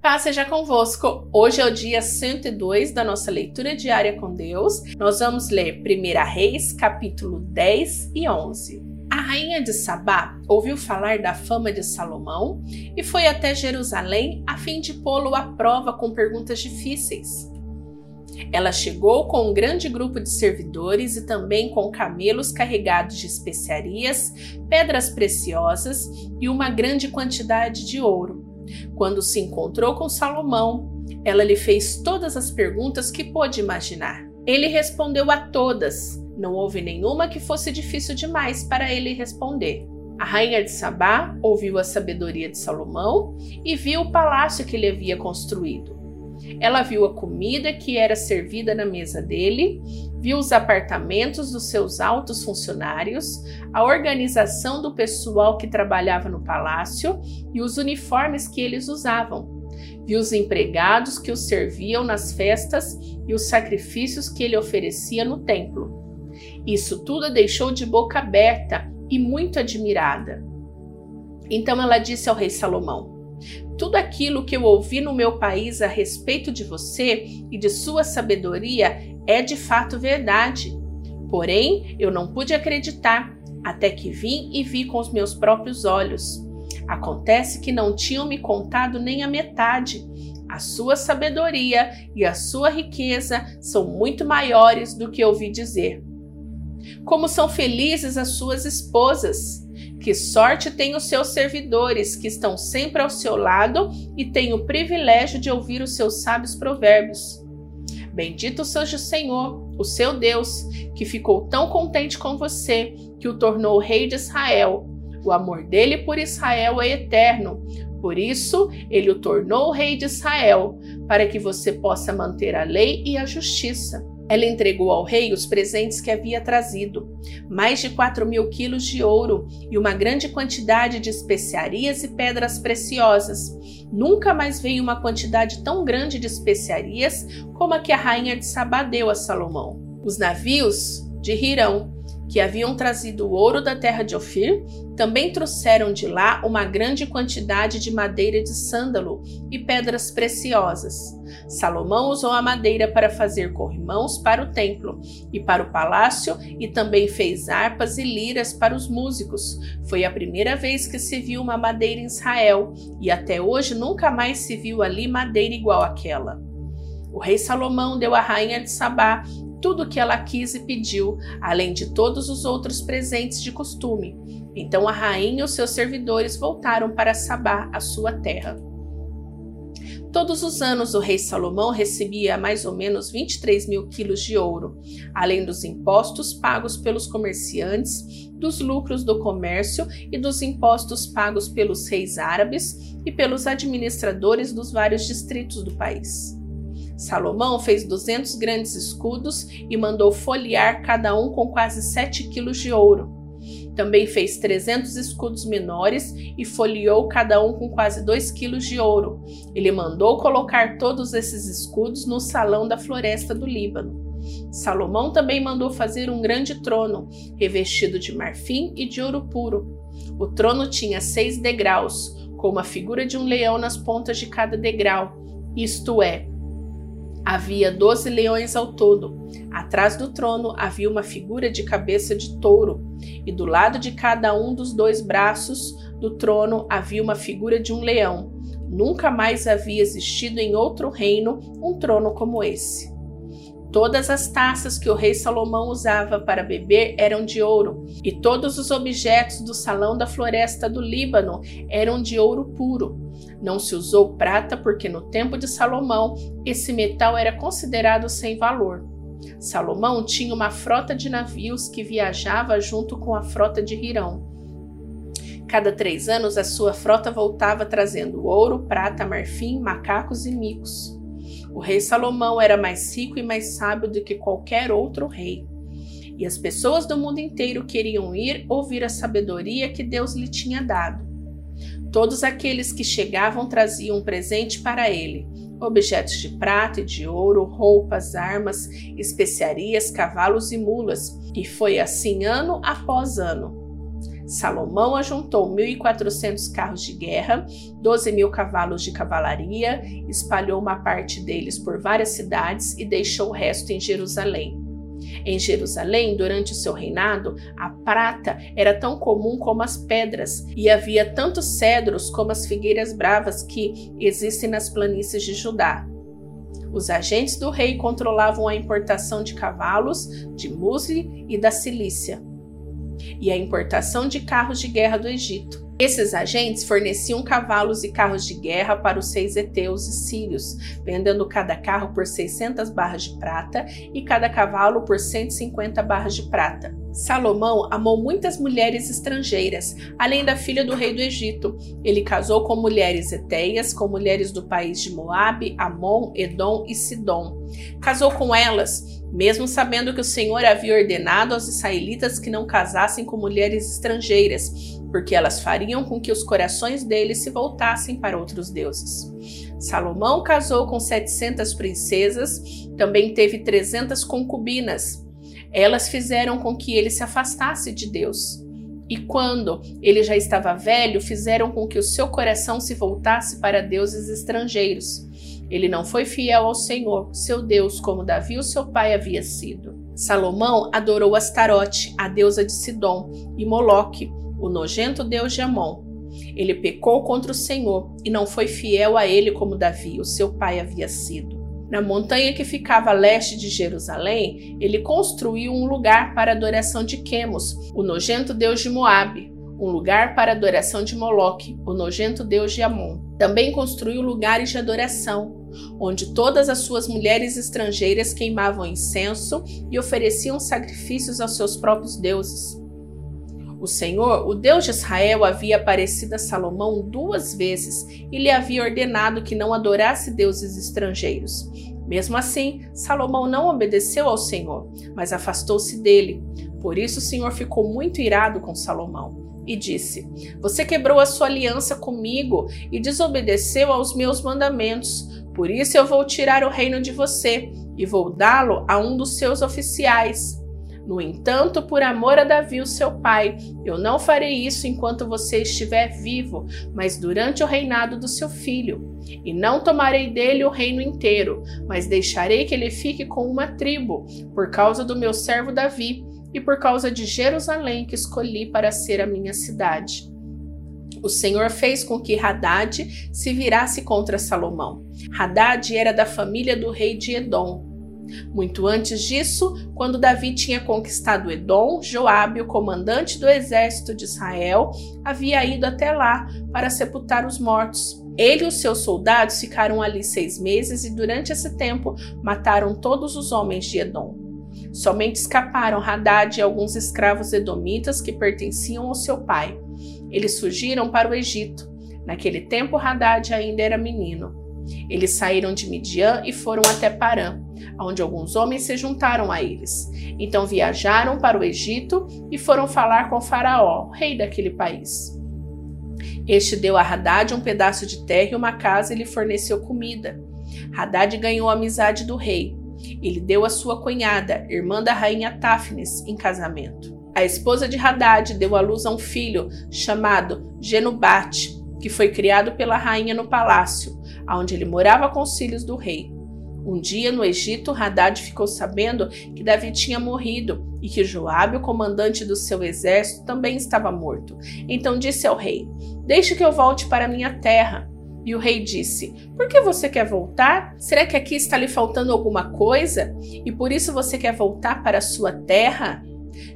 Paz seja convosco. Hoje é o dia 102 da nossa leitura diária com Deus. Nós vamos ler 1 Reis, capítulo 10 e 11. A rainha de Sabá ouviu falar da fama de Salomão e foi até Jerusalém a fim de pô-lo à prova com perguntas difíceis. Ela chegou com um grande grupo de servidores e também com camelos carregados de especiarias, pedras preciosas e uma grande quantidade de ouro. Quando se encontrou com Salomão, ela lhe fez todas as perguntas que pôde imaginar. Ele respondeu a todas. Não houve nenhuma que fosse difícil demais para ele responder. A rainha de Sabá ouviu a sabedoria de Salomão e viu o palácio que ele havia construído. Ela viu a comida que era servida na mesa dele, viu os apartamentos dos seus altos funcionários, a organização do pessoal que trabalhava no palácio e os uniformes que eles usavam. Viu os empregados que o serviam nas festas e os sacrifícios que ele oferecia no templo. Isso tudo a deixou de boca aberta e muito admirada. Então ela disse ao rei Salomão: tudo aquilo que eu ouvi no meu país a respeito de você e de sua sabedoria é de fato verdade. Porém, eu não pude acreditar até que vim e vi com os meus próprios olhos. Acontece que não tinham me contado nem a metade. A sua sabedoria e a sua riqueza são muito maiores do que ouvi dizer. Como são felizes as suas esposas! Que sorte tem os seus servidores, que estão sempre ao seu lado e têm o privilégio de ouvir os seus sábios provérbios. Bendito seja o Senhor, o seu Deus, que ficou tão contente com você, que o tornou rei de Israel. O amor dele por Israel é eterno. Por isso, ele o tornou rei de Israel, para que você possa manter a lei e a justiça. Ela entregou ao rei os presentes que havia trazido, mais de quatro mil quilos de ouro e uma grande quantidade de especiarias e pedras preciosas. Nunca mais veio uma quantidade tão grande de especiarias como a que a rainha de Sabá deu a Salomão. Os navios de Hirão que haviam trazido o ouro da terra de Ofir, também trouxeram de lá uma grande quantidade de madeira de sândalo e pedras preciosas. Salomão usou a madeira para fazer corrimãos para o templo e para o palácio e também fez harpas e liras para os músicos. Foi a primeira vez que se viu uma madeira em Israel e até hoje nunca mais se viu ali madeira igual àquela. O rei Salomão deu à rainha de Sabá tudo o que ela quis e pediu, além de todos os outros presentes de costume. Então a rainha e os seus servidores voltaram para Sabá, a sua terra. Todos os anos o rei Salomão recebia mais ou menos 23 mil quilos de ouro, além dos impostos pagos pelos comerciantes, dos lucros do comércio e dos impostos pagos pelos reis árabes e pelos administradores dos vários distritos do país. Salomão fez 200 grandes escudos e mandou folhear cada um com quase 7 quilos de ouro. Também fez 300 escudos menores e folheou cada um com quase 2 quilos de ouro. Ele mandou colocar todos esses escudos no salão da floresta do Líbano. Salomão também mandou fazer um grande trono, revestido de marfim e de ouro puro. O trono tinha seis degraus, com uma figura de um leão nas pontas de cada degrau, isto é, Havia doze leões ao todo. Atrás do trono havia uma figura de cabeça de touro, e do lado de cada um dos dois braços do trono havia uma figura de um leão. Nunca mais havia existido em outro reino um trono como esse. Todas as taças que o rei Salomão usava para beber eram de ouro, e todos os objetos do salão da floresta do Líbano eram de ouro puro. Não se usou prata porque no tempo de Salomão esse metal era considerado sem valor. Salomão tinha uma frota de navios que viajava junto com a frota de Hirão. Cada três anos a sua frota voltava trazendo ouro, prata, marfim, macacos e micos. O rei Salomão era mais rico e mais sábio do que qualquer outro rei. E as pessoas do mundo inteiro queriam ir ouvir a sabedoria que Deus lhe tinha dado. Todos aqueles que chegavam traziam um presente para ele: objetos de prata e de ouro, roupas, armas, especiarias, cavalos e mulas. E foi assim ano após ano. Salomão ajuntou 1.400 carros de guerra, 12 mil cavalos de cavalaria, espalhou uma parte deles por várias cidades e deixou o resto em Jerusalém. Em Jerusalém, durante o seu reinado, a prata era tão comum como as pedras, e havia tantos cedros como as figueiras bravas que existem nas planícies de Judá. Os agentes do rei controlavam a importação de cavalos, de musli e da Cilícia, e a importação de carros de guerra do Egito. Esses agentes forneciam cavalos e carros de guerra para os seis heteus e sírios, vendendo cada carro por 600 barras de prata e cada cavalo por 150 barras de prata. Salomão amou muitas mulheres estrangeiras, além da filha do rei do Egito. Ele casou com mulheres eteias, com mulheres do país de Moabe, Amon, Edom e Sidom. Casou com elas, mesmo sabendo que o Senhor havia ordenado aos israelitas que não casassem com mulheres estrangeiras, porque elas fariam com que os corações deles se voltassem para outros deuses. Salomão casou com 700 princesas, também teve 300 concubinas. Elas fizeram com que ele se afastasse de Deus. E quando ele já estava velho, fizeram com que o seu coração se voltasse para deuses estrangeiros. Ele não foi fiel ao Senhor, seu Deus, como Davi, o seu pai, havia sido. Salomão adorou Astarote, a deusa de Sidom, e Moloque, o nojento Deus de Amon. Ele pecou contra o Senhor e não foi fiel a ele como Davi, o seu pai, havia sido. Na montanha que ficava a leste de Jerusalém, ele construiu um lugar para adoração de Quemos, o nojento deus de Moabe, um lugar para a adoração de Moloque, o nojento deus de Amon. Também construiu lugares de adoração, onde todas as suas mulheres estrangeiras queimavam incenso e ofereciam sacrifícios aos seus próprios deuses. O Senhor, o Deus de Israel, havia aparecido a Salomão duas vezes e lhe havia ordenado que não adorasse deuses estrangeiros. Mesmo assim, Salomão não obedeceu ao Senhor, mas afastou-se dele. Por isso o Senhor ficou muito irado com Salomão e disse: Você quebrou a sua aliança comigo e desobedeceu aos meus mandamentos. Por isso eu vou tirar o reino de você e vou dá-lo a um dos seus oficiais. No entanto, por amor a Davi, o seu pai, eu não farei isso enquanto você estiver vivo, mas durante o reinado do seu filho. E não tomarei dele o reino inteiro, mas deixarei que ele fique com uma tribo, por causa do meu servo Davi e por causa de Jerusalém que escolhi para ser a minha cidade. O Senhor fez com que Haddad se virasse contra Salomão. Haddad era da família do rei de Edom, muito antes disso, quando Davi tinha conquistado Edom, Joabe, o comandante do exército de Israel, havia ido até lá para sepultar os mortos. Ele e os seus soldados ficaram ali seis meses e durante esse tempo mataram todos os homens de Edom. Somente escaparam Haddad e alguns escravos edomitas que pertenciam ao seu pai. Eles fugiram para o Egito. Naquele tempo, Haddad ainda era menino. Eles saíram de Midian e foram até Parã, onde alguns homens se juntaram a eles. Então viajaram para o Egito e foram falar com Faraó, rei daquele país. Este deu a Haddad um pedaço de terra e uma casa e lhe forneceu comida. Haddad ganhou a amizade do rei. Ele deu a sua cunhada, irmã da rainha Táfnis, em casamento. A esposa de Haddad deu à luz a um filho chamado Genubate, que foi criado pela rainha no palácio, onde ele morava com os filhos do rei. Um dia no Egito, Haddad ficou sabendo que Davi tinha morrido e que Joabe, o comandante do seu exército, também estava morto. Então disse ao rei: Deixe que eu volte para minha terra. E o rei disse: Por que você quer voltar? Será que aqui está lhe faltando alguma coisa? E por isso você quer voltar para a sua terra?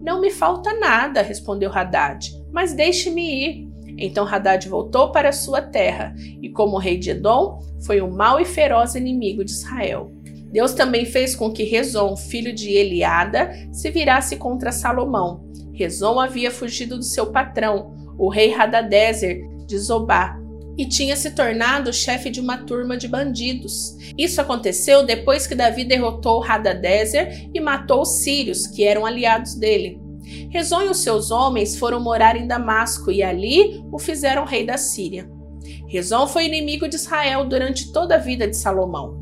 Não me falta nada, respondeu Haddad, mas deixe-me ir. Então Haddad voltou para sua terra, e como rei de Edom, foi um mau e feroz inimigo de Israel. Deus também fez com que Rezon, filho de Eliada, se virasse contra Salomão. Rezon havia fugido do seu patrão, o rei Hadadezer de Zobá, e tinha se tornado chefe de uma turma de bandidos. Isso aconteceu depois que Davi derrotou Hadadezer e matou os sírios, que eram aliados dele. Rezon e os seus homens foram morar em Damasco e ali o fizeram rei da Síria. Rezon foi inimigo de Israel durante toda a vida de Salomão.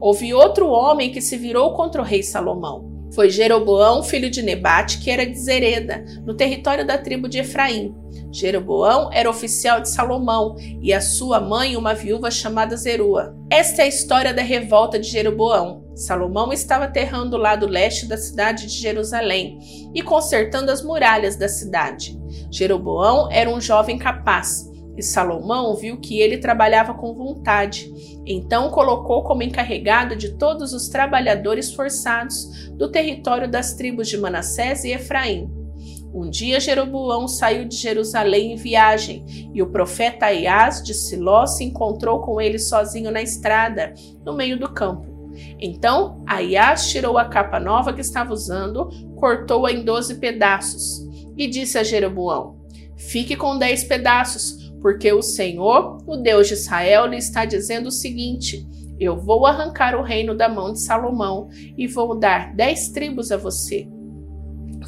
Houve outro homem que se virou contra o rei Salomão. foi Jeroboão, filho de Nebate, que era de Zereda, no território da tribo de Efraim. Jeroboão era oficial de Salomão e a sua mãe uma viúva chamada Zerua. Esta é a história da revolta de Jeroboão. Salomão estava aterrando o lado leste da cidade de Jerusalém e consertando as muralhas da cidade. Jeroboão era um jovem capaz e Salomão viu que ele trabalhava com vontade. Então colocou como encarregado de todos os trabalhadores forçados do território das tribos de Manassés e Efraim. Um dia Jeroboão saiu de Jerusalém em viagem, e o profeta Aias de Siló se encontrou com ele sozinho na estrada, no meio do campo. Então Aias tirou a capa nova que estava usando, cortou-a em doze pedaços, e disse a Jeroboão: Fique com dez pedaços, porque o Senhor, o Deus de Israel, lhe está dizendo o seguinte: Eu vou arrancar o reino da mão de Salomão e vou dar dez tribos a você.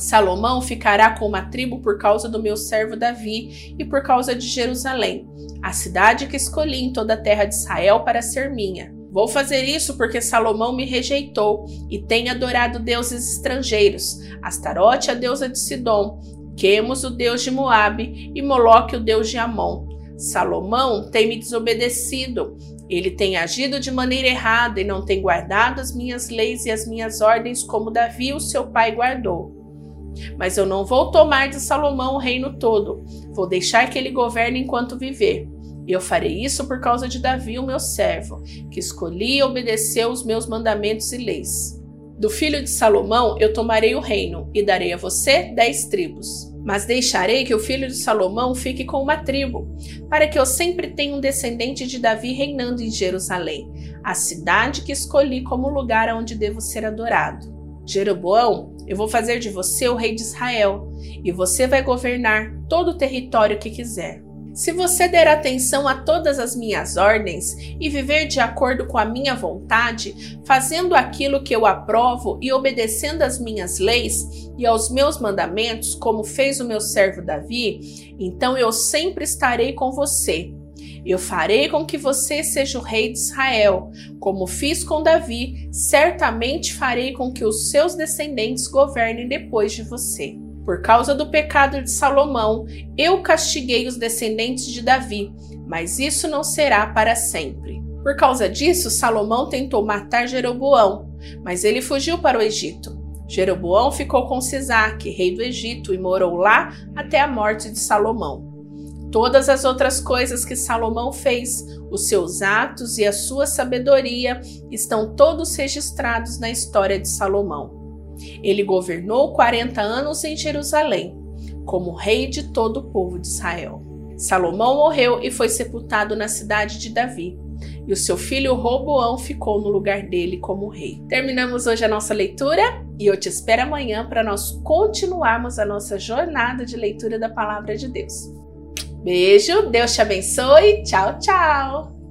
Salomão ficará com uma tribo por causa do meu servo Davi e por causa de Jerusalém, a cidade que escolhi em toda a terra de Israel para ser minha. Vou fazer isso porque Salomão me rejeitou e tem adorado deuses estrangeiros, Astarote, a deusa de Sidom, Quemos, o deus de Moabe, e Moloque, o deus de Amon. Salomão tem me desobedecido. Ele tem agido de maneira errada e não tem guardado as minhas leis e as minhas ordens como Davi, o seu pai, guardou. Mas eu não vou tomar de Salomão o reino todo, vou deixar que ele governe enquanto viver. Eu farei isso por causa de Davi, o meu servo, que escolhi e obedeceu os meus mandamentos e leis. Do filho de Salomão eu tomarei o reino e darei a você dez tribos. Mas deixarei que o filho de Salomão fique com uma tribo, para que eu sempre tenha um descendente de Davi reinando em Jerusalém, a cidade que escolhi como lugar onde devo ser adorado. Jeroboão, eu vou fazer de você o rei de Israel, e você vai governar todo o território que quiser. Se você der atenção a todas as minhas ordens e viver de acordo com a minha vontade, fazendo aquilo que eu aprovo e obedecendo às minhas leis e aos meus mandamentos, como fez o meu servo Davi, então eu sempre estarei com você eu farei com que você seja o rei de Israel, como fiz com Davi, certamente farei com que os seus descendentes governem depois de você. Por causa do pecado de Salomão, eu castiguei os descendentes de Davi, mas isso não será para sempre. Por causa disso, Salomão tentou matar Jeroboão, mas ele fugiu para o Egito. Jeroboão ficou com Sisaque, rei do Egito, e morou lá até a morte de Salomão. Todas as outras coisas que Salomão fez, os seus atos e a sua sabedoria estão todos registrados na história de Salomão. Ele governou 40 anos em Jerusalém, como rei de todo o povo de Israel. Salomão morreu e foi sepultado na cidade de Davi, e o seu filho Roboão ficou no lugar dele como rei. Terminamos hoje a nossa leitura e eu te espero amanhã para nós continuarmos a nossa jornada de leitura da palavra de Deus. Beijo, Deus te abençoe. Tchau, tchau.